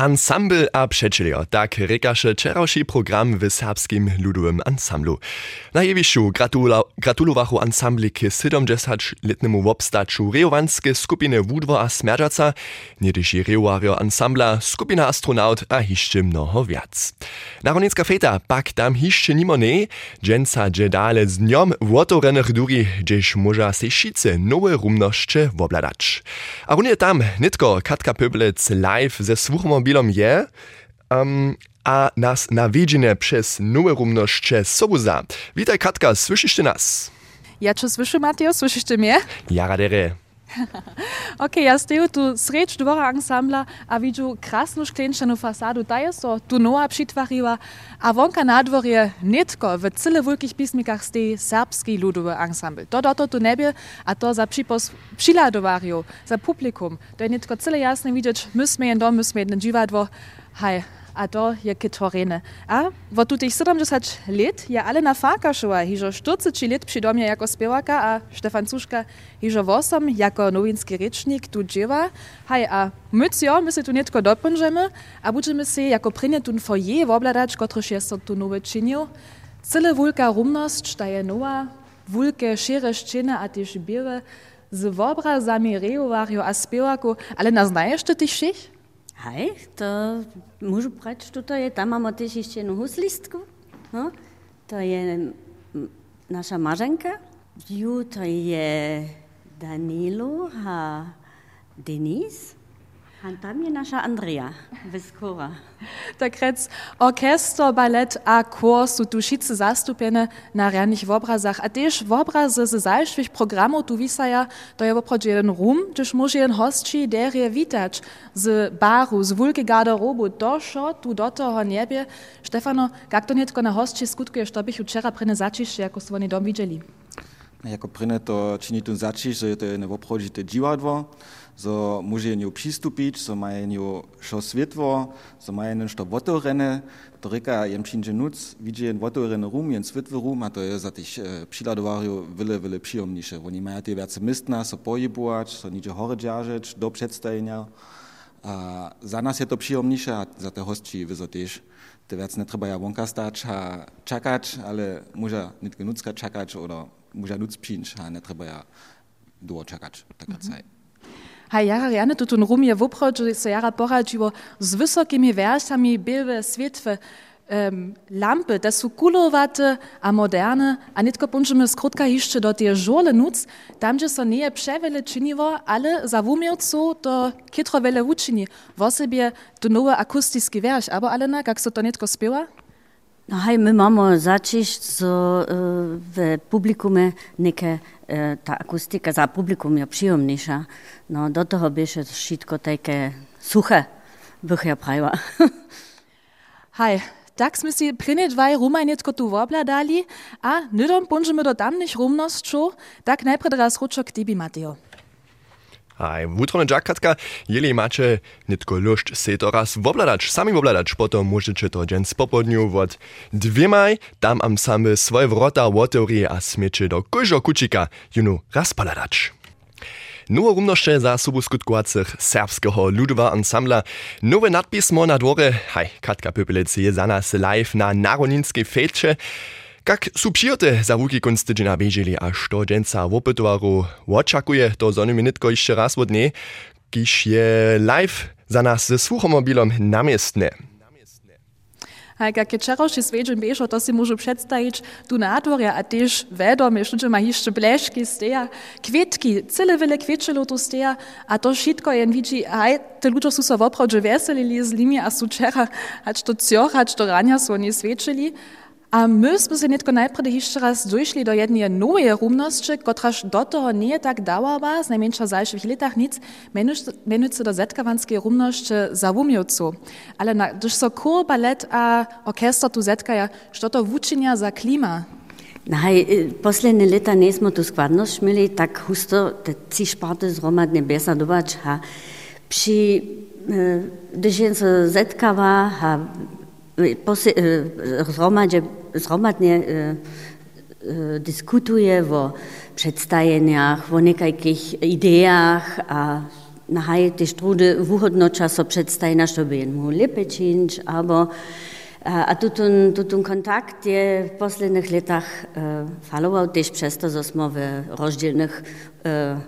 Ensemble a přečelio, tak rekaše čerawszy program w serbskim ludowym ensemblu. Na jewiszu gratula gratulowachu ensembli k 70-letnemu wobstaczu rejowanskie skupiny Wudwo a Smerdżaca, niedyši rejowario ensembla, skupina astronaut a hiszczy mnoho wiac. Narodnicka feta pak tam hiszczy nimo ne, dżęca dżedale z dniom wotorenych duri, gdzieś może se nowe rumnoszcze wobladać. A runie tam nitko Katka Pöblec live ze słuchomobili automobilom je, um, a nas nawiedzione przez nowe rumnoszcze Sobuza. Witaj Katka, słyszysz ty nas? Ja cię słyszę, Mateo, słyszysz ty mnie? Ja radere. ok, jaz ste tu sreč dvora ansambla, a vidu krasno šklenčeno fasadu daje so, tu noa pšitvarila, a vonka nadvorje netko v cele velikih pismikah ste srpski ludový ansambl. To doto tu nebie, a to za připos přiladovariu, za publikum. To je netko cele jasne vidieť, my sme jen dom, my sme jen živadvo. Hej, a to je kitworene. A wo tu tych 70 lat ja ale na faka szła, hiżo 40 lat przy domie jako spiewaka, a Stefan Cuszka hiżo 8 jako nowinski rycznik tu dziewa. Hej, a my co, my się tu nietko dopążemy, a będziemy się jako prynie tu foyer wobladać, kotryż jest tu nowe czynił. Cyle wulka rumność, ta je nowa, wulke szere szczyny, a też biewe, z wobrazami rejowario a spiewaku, ale naznajesz ty tych wszystkich? Hej, to môžu preč, tuto je, tam máme tiež ešte jednu huslistku. No, to je naša maženka. Ju, to je Danilo a Denise. A tam je naša Andrea Veskora. Tak rec orkester, balet a chor su tu šice zastupjene na v obrazach. A tež v obraze ze zajšvih programov tu visaja, to je oproč jeden rum, tež može jeden hostči derje vitač z baru, z vulke garderobu, došo tu do toho niebie. Štefano, kak to netko na hostči skutkuje, što bih včera prene začišće, ako su oni dom vidjeli? Jako prene to čini tu začiš, že to je neobchodžite divadło, so może nie przystupić, so mają nie szo światło, so mają nie to wotorene, to reka jem przyjdzie nuc, widzi jen wotorene rum, jen światły rum, a to jest za tych e, przyladowario wiele, wiele przyjemniejsze. Oni mają te więcej mistna, so pojebuać, so nicze chory dziarzyć, do przedstawienia. A za nas je to przyjemniejsze, a za te hostci wyzo też. Te więcej nie trzeba ja wonka stać, a czekać, ale może nie genutzka czekać, oder może nuc przyjść, a nie trzeba ja długo czekać, taka mm -hmm. Hej, jara rjane tu tun rumje wuprođu, se jara porađivo z wysokimi wierszami, bielwe, světwe, um, lampy, te su kulowate a moderne, a nitko punžeme skrótka jeszcze do tie žole nuc, tam, gdzie so nie przewele czyniło, ale za wumiewcu to kitro wele uczyni. W osobie tu nowy akustyczny wiersz, aber ale na, jak so to nitko spiewa? No, Aj, my imamo začiš so, e, v publikume neke, e, ta akustika za publikum je przyjemniejsza. No, do toho by še šitko takie suche bych ja prajwa. Haj, tak smo si prinedvaj rumanjec kot tu obladali, a nidom punžemo do tamnih rumnostčo, tak najprej razročo k tebi, Mateo. Aj, wutrone dżakatka, jeli macie nitko luszcz se to raz wobladać, sami wobladać, potom możecie to dzień z popodniu od dwiemaj, tam am same swoje wrota woteori a smiecze do kożo kucika, junu raz paladać. Nowe rumnosze za sobu skutkowacych serbskiego ludowa ensembla. Nowe nadpismo na dworze, haj, Katka Pöpelec je za nas live na Narodninskiej fejcze. Kak su přijote za łuki konc tydziena bieželi a što dženca wopytowaru očakuje, to zonimy nitko jeszcze raz od kiż je live za nas ze słuchomobilom namiestne. Hej, jak je čeroši sveđen bešo, to si môžu predstaviť tu na dvorja, a tiež vedome, že ma jeszcze blešky steja, kwietki, cyle wiele kwietčelo tu steja, a to všetko jen vidí, hej, te ľudia sú sa voprawdže veselili z nimi a sú čera, to cioch, hač to rania sú oni svedčili, a my sme si netko najprv jeszcze raz došli do jednej nowej rumnosti, kotraž do toho nie tak dawała, z najmniejsza w zajszych latach nic, menuje się do zetkawanskiej rumności za wumiowcu. Ale na, gdyż so kur, balet a orkester tu zetkaja, što to wuczynia za klima? Naj, posledne leta nismo tu skladnost mieli tak husto te trzy šparty zromadne besadować, a przy, gdyż jen se zetkawa, a zhromadže, zhromadne e, e, diskutuje o przedstawieniach, o niekakich ideach a nahaj tež trudy vúhodno časo predstavina, što by jen činč, abo a tutun, tutun kontakt je v posledných letach uh, faloval tež přesto, že sme v rozdielnych uh,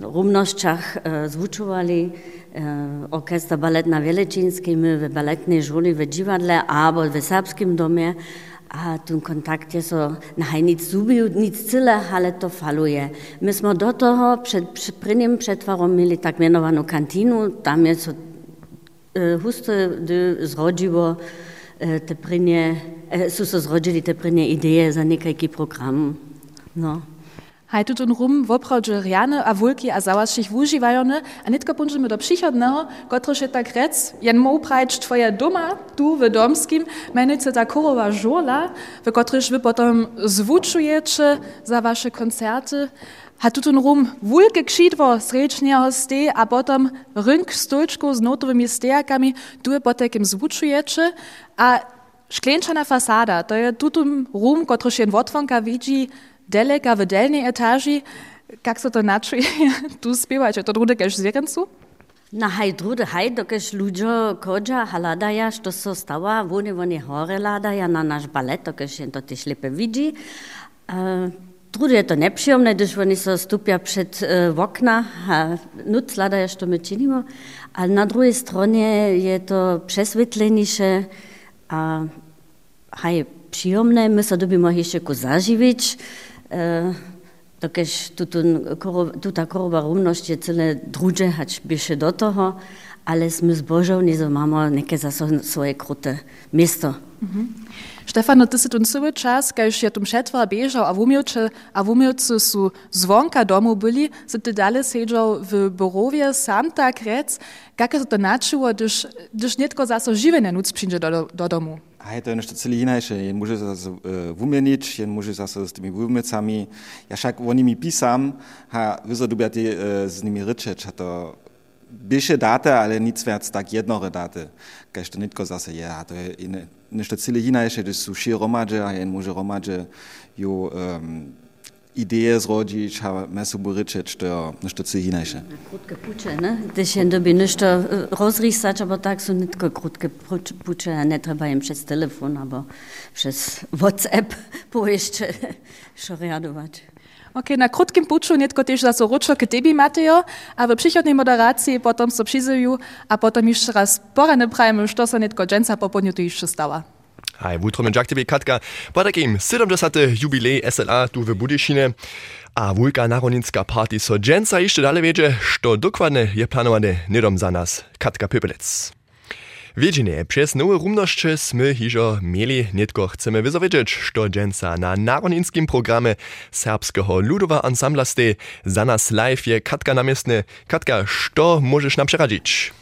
rumnościach uh, zvučovali uh, orkester balet na Wielecińskiej, my w baletnej żuli w dziwadle, albo w serbskim domie, a ten kontakt je so nahaj nic zubił, nic cyle, ale to faluje. Myśmy do toho przed, przy, przy mieli tak mianowaną kantinu, tam jest so, e, husto zrodziło te prynie, e, su so zrodzili te prynie ideje za niekajki program. No. Haj tutun rum woprawdźe rjane a wulki a załašich wuživajone, a nitko punžemy do přichodného, kotrož je tak rec, jen mou prajč tvoje doma, tu v domskim, menujce ta korova žola, v kotrož vy potom zvučujecie za vaše koncerty, Ha tutun rum wulke kšidvo srečnjeho ste, a potom rynk stolčkov z notowymi stejakami, tu je potekem zvučujecie, a šklenčana fasada, to je tutun rum, kotrož jen wotwonka widzi, deleka w delnej etaži, kak se to načuje tu spiewać, to drude keš zjerencu? Na haj drude haj, dokeš ľuďo kodža haladaja, što so stava, vone vone hore ladaja na naš balet, dokeš jen to tyž lepe vidí. Uh, drude to nepříjemné, když oni so stupia před uh, okna a ladaja, što my činimo, ale na druhej stronie je to přesvětlenější a haj příjemné, my ještě ku zaživiť, Dokež tuta koroba rumnosť je celé druže, hač bieše do toho, ale sme zbožovní, že máme nejaké zase svoje kruté miesto. Mhm. Stefano, ty si tu celý čas, keď je tu všetva bežal a umielče, a v umielce sú zvonka domu byli, si ty dalej sedžal v Borovie sam tak rec, sa to načuło, když, když netko zase živene nuc príde do, do domu? A to nešto celé inajšie. Jen môže sa vumieniť, jen môže sa s tými vumecami. Ja však o nimi písam, a vyzodubia tie s nimi rečeč, a to bieše dáta, ale nic viac tak jednore dáte. Keď to nitko zase je, a to je nešto celé inajšie, že sú šie romadže, a ju um, ideje zrodzić, a mesu buriczyć, to nešto co inniejsze. Krótkie pucze, ne? Też jen dobi nešto rozrysać, aber tak są nie tylko krótkie pucze, a nie trzeba im przez telefon, albo przez WhatsApp po jeszcze szoriadować. Ok, na krótkim puczu nie tylko też za ruczo k tebi Mateo, a w przychodniej moderacji potem so przyzyju, a potem jeszcze raz porane prajmy, što se nie tylko dżęca po południu tu jeszcze stała. Hej, wutromen Jaktewé Katka, podakim 70. jubilej SLA tu w Budyšine a wulka narodninska party so dżęca jeszcze dalej wiedzie, što dokładnie je planowane niedom za nas. Katka Pypelec. Wiedzienie, przez nowe rumnoszcze sme hižo mieli, netko chcemy wyzowiedzieć, što dżęca na narodninskim programie serbskiego ludowa ansambla ste za nas live je Katka namiestne. Katka, što możesz nam przeradzić?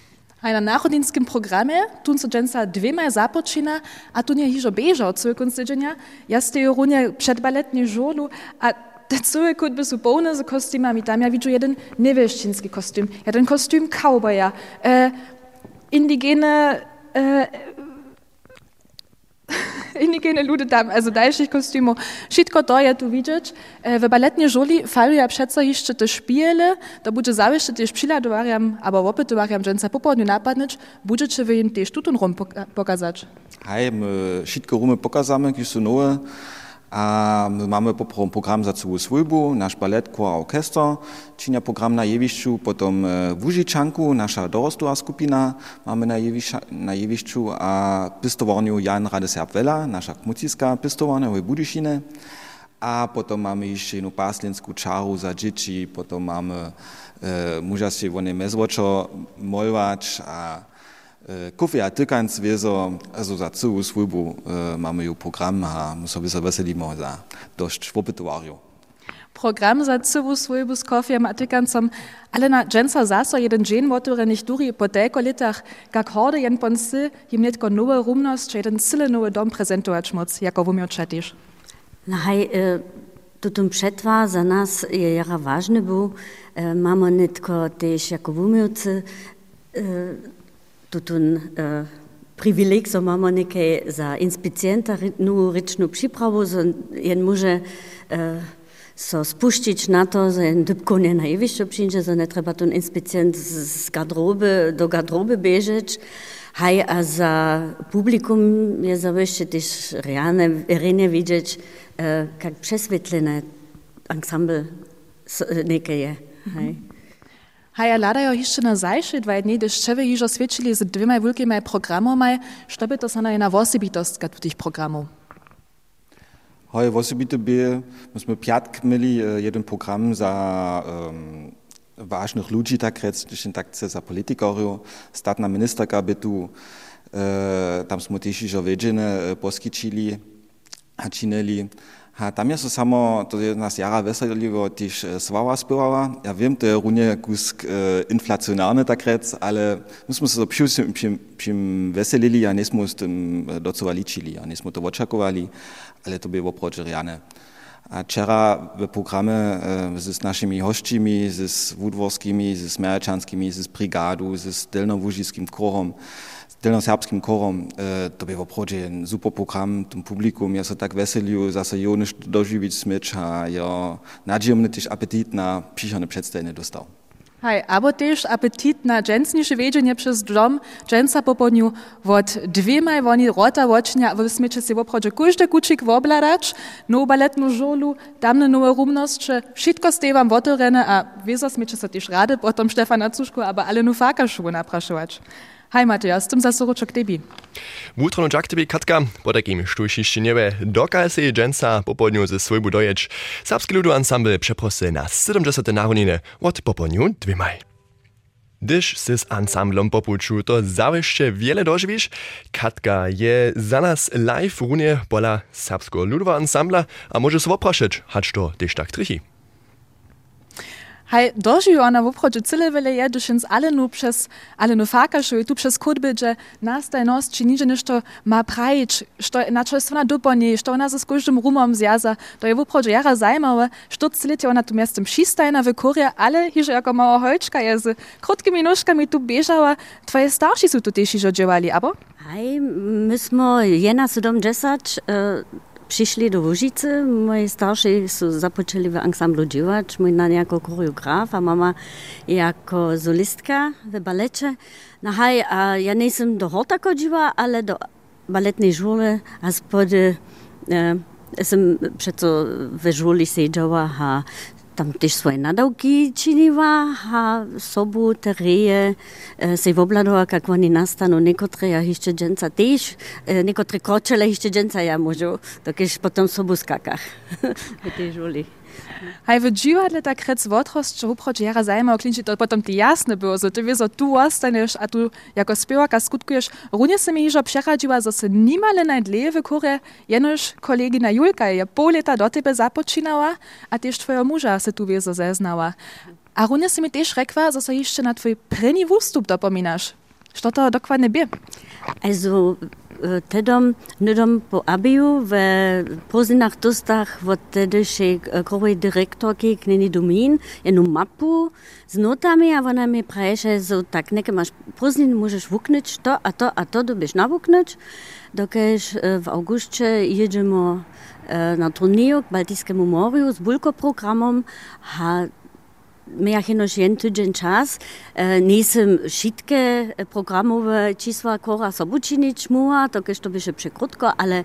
A na národninskim programe tun so dženca dvema započina, a tu nie hižo beža od svojho konstedženja. Ja ste jo runie przedbaletnie žolu, a te całe kutby są pełne z kostiumami. Tam ja widzę jeden niewieszczyński kostium, jeden kostium cowboya, e, indigene e, indigene ludy tam, also dalszych kostiumów. Wszystko to ja tu widzieć. W baletnej żuli faluja przeco jeszcze te szpiele, to będzie zawsze też przyladowariam, albo opytowariam, że na popołudniu napadnąć, będziecie wy im też tutun rum pokazać. Hej, my wszystko rumy pokazamy, kiedy są nowe. A my mamy program za całą swójbu, nasz balet, chór a orkester, czynia program na jewiszczu, potem w Užičanku, nasza dorosła skupina mamy na, jewisz, na jewiszczu, a pistowarniu Jan Radeserb-Wela, nasza kmuciska pistowarnia w Budyšine. A potem mamy jeszcze jedną paslenską czaru za dzieci, potem mamy e, muża się one mezwoczo a Kofi a tykanc wieso, also za całą swójbu e, mamy ju program, a my sobie zaweselimy za dość opytuariu. Program za całą swójbu z kofiem a tykancom, ale na dżęca zaso jeden dzień nicht duri po telko litach, jak horde jen ponsy, jim netko nowe rumnost, czy jeden cyle nowy dom prezentować moc, jako wumio czetisz. No hej, e, tutum przetwa za nas je jara ważny był, e, mamy netko też jako wumiucy, e, tutun uh, privileg, so imamo nekaj za inspicienta, no rečeno pripravo, so jen može uh, so spuścić na to, że dybko nie na że nie trzeba ten inspicjent z garderoby do garderoby bieżeć. Haj, a za publikum je zawsze też realne, realnie widzieć, e, jak prześwietlone ensemble niekie je. Haj. Haja ladajo jeszcze na zajsze dwa dni, gdyż czewy już oswiecili z dwiema wielkimi programami, co by to sana na osobitostka tych programów? Hoj, osobito by, myśmy piatk mieli jeden program za um, ważnych ludzi, tak rec, tak za politików, statna ministerka by tu, uh, tam smo też już wiedziane, poskičili, a A tam je so samo, to je nas jara veselivo, tiž svava spěvala. Ja wiem, to je runie kusk e, inflacionárny tak rec, ale my jsme se to přim, přim, přim veselili a nesmo s tím docela ličili to očakovali, ale to opravdu reálne. A včera w programie z naszymi hościmi, z wódworskimi, z smerczanskimi, z brigadu, z tylnowóżiskim korom, tylnoserbskim korom, e, to był naprawdę super program, tym publikum, ja się tak weselił, zase jo niż dożywić smycz, a ja nadzieję też apetyt na przyszłe przedstawienie dostał. Hej, abo też apetyt na dżęsniejsze wiedzenie przez dom, dżęsa po południu, od dwiema oni rota łocznia, wy smycie się oprodzie każdy kuczyk wobladać, no baletną żolu, tamne nowe rumności, wszystko z wam otworene, a wieso smycie się też rady, potem Stefana Cuszku, aber alle nu faka szło napraszować. Matej, z tym zasoročok tebi. Wutrono jak tebi Katka, po takim sztusiście niebe, doka se dżęsa po południu ze swojbu dojeć. Serbski ludu ensemble przeprosy na 70 narodziny od po południu dwie maj. Gdyż z ensemblem popuczu to zawieszcze wiele dożywisz, Katka je za nas live runie pola serbskiego ludowa ensembla, a może się poprosić, hać to też tak trichi. Hej, dožijú ona celé veľa je, dušens ale nu przez, ale nu fakašu, tu przez kudby, že nastajnosť, či niže nešto má prajič, što, na čo je ona doplní, što ona so s každým rumom zjaza, to je v obchode jara zajímavé, što celite ona tu v kurie, ale hiže ako mała hojčka je s krótkimi nóżkami tu biežała, tvoje starší sú tu tiež ižo džovali, abo? Hej, my sme jena 70, uh, Przyszli do Łużycy, moi starsi zapoczęli w ensemblu działać, mój nan jako choreograf, a mama jako solistka w balecie. No hej, a ja nie jestem do horta chodziła, ale do baletnej szkoły, a spody e, jestem przeco w szkole siedziała, a tam też swoje nadałki czyniła, a sobu te reje e, se wobladała, jak oni nastaną, niektóre ja jeszcze dżęca też, e, niektóre kroczele jeszcze dżęca ja może, takież potem sobu skakach w tej żuli. Hej, w dziwadle tak rec wotrost, że uproč jara zajma, klinči to potom ti było, że ty wiesz, że tu ostaneš, a tu jako spiewaka skutkujesz. Runie se mi hižo přeradziła, że se nimale najdleje w kurze, jenoż kolegina Julka je pół leta do tebe započinała, a też twoja muža se tu wiesz, zeznała. A runie se mi też rekła, że se jeszcze na twój preni wustup dopominasz. Co to dokładnie bie? Also, Eh, tedom, nedom po abiju v pozinah dostah od tedeše eh, koroj direktorki Knini Domin eno mapu. Z notami, a ona mi praješe, so tak nekaj imaš poznin, možeš vuknič to, a to, a to dobiš na vuknič, dokež eh, v avgušče jedemo na turnijo k Baltijskemu morju z bulko programom, ha Mechinoš jen tydzień czas. E, nisem wszystkie programowe čísła kora sobučinić muła, to keď to by przekrótko, ale e,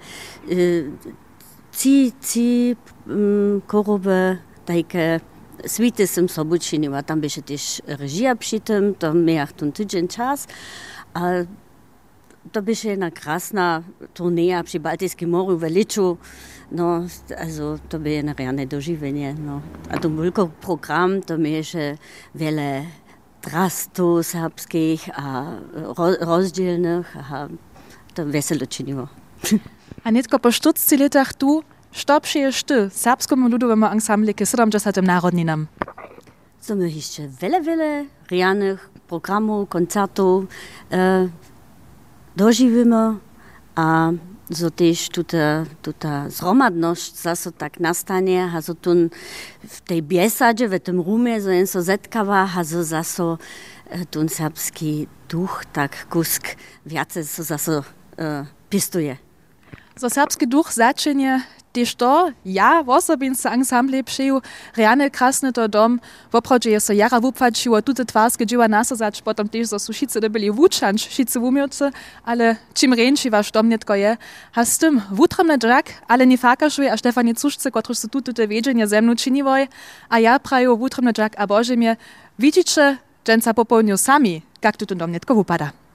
ci, ci um, korowe takie swity sem sobučiniła, tam by się też reżia przy tym, to miał ten tydzień czas. A to by się jedna krasna turnieja przy Baltijskim Morzu w Liczu. No, also to by je reálne doživenie. No. A to veľký program, to mi je veľa trastov serbských a rozdielnych a to veselo činilo. A netko po 40 letach tu, što přiješ ty serbskému ľudovému ensemble k 70. národninám? Są jeszcze wiele, wiele realnych programów, koncertów e, dożywimy, a so też tuta, tuta zromadność zaso tak nastanie, a so tun w tej biesadzie, w tym rumie, so jen so zetkawa, a so zaso e, tun serbski duch tak kusk więcej so zaso uh, pistuje. So serbski duch zaczynie Tež to, ja osobin sa ensemble přeju, reálne krásne to dom, v obchodže je so jara vupfačiło, tute twarske dzieła nasazać, potom tež so sušice dobili vúčanč, šice vumioce, ale čim renči vaš dom netko je, a s tym wutromne drak, ale nie fakašuje a Štefanie Cušce, kotruž so tute te vedženje zemnu činivoj, a ja praju wutromne drak, a Bože mnie, widzicie, dżęca popołudniu sami, jak tu dom netko wupada.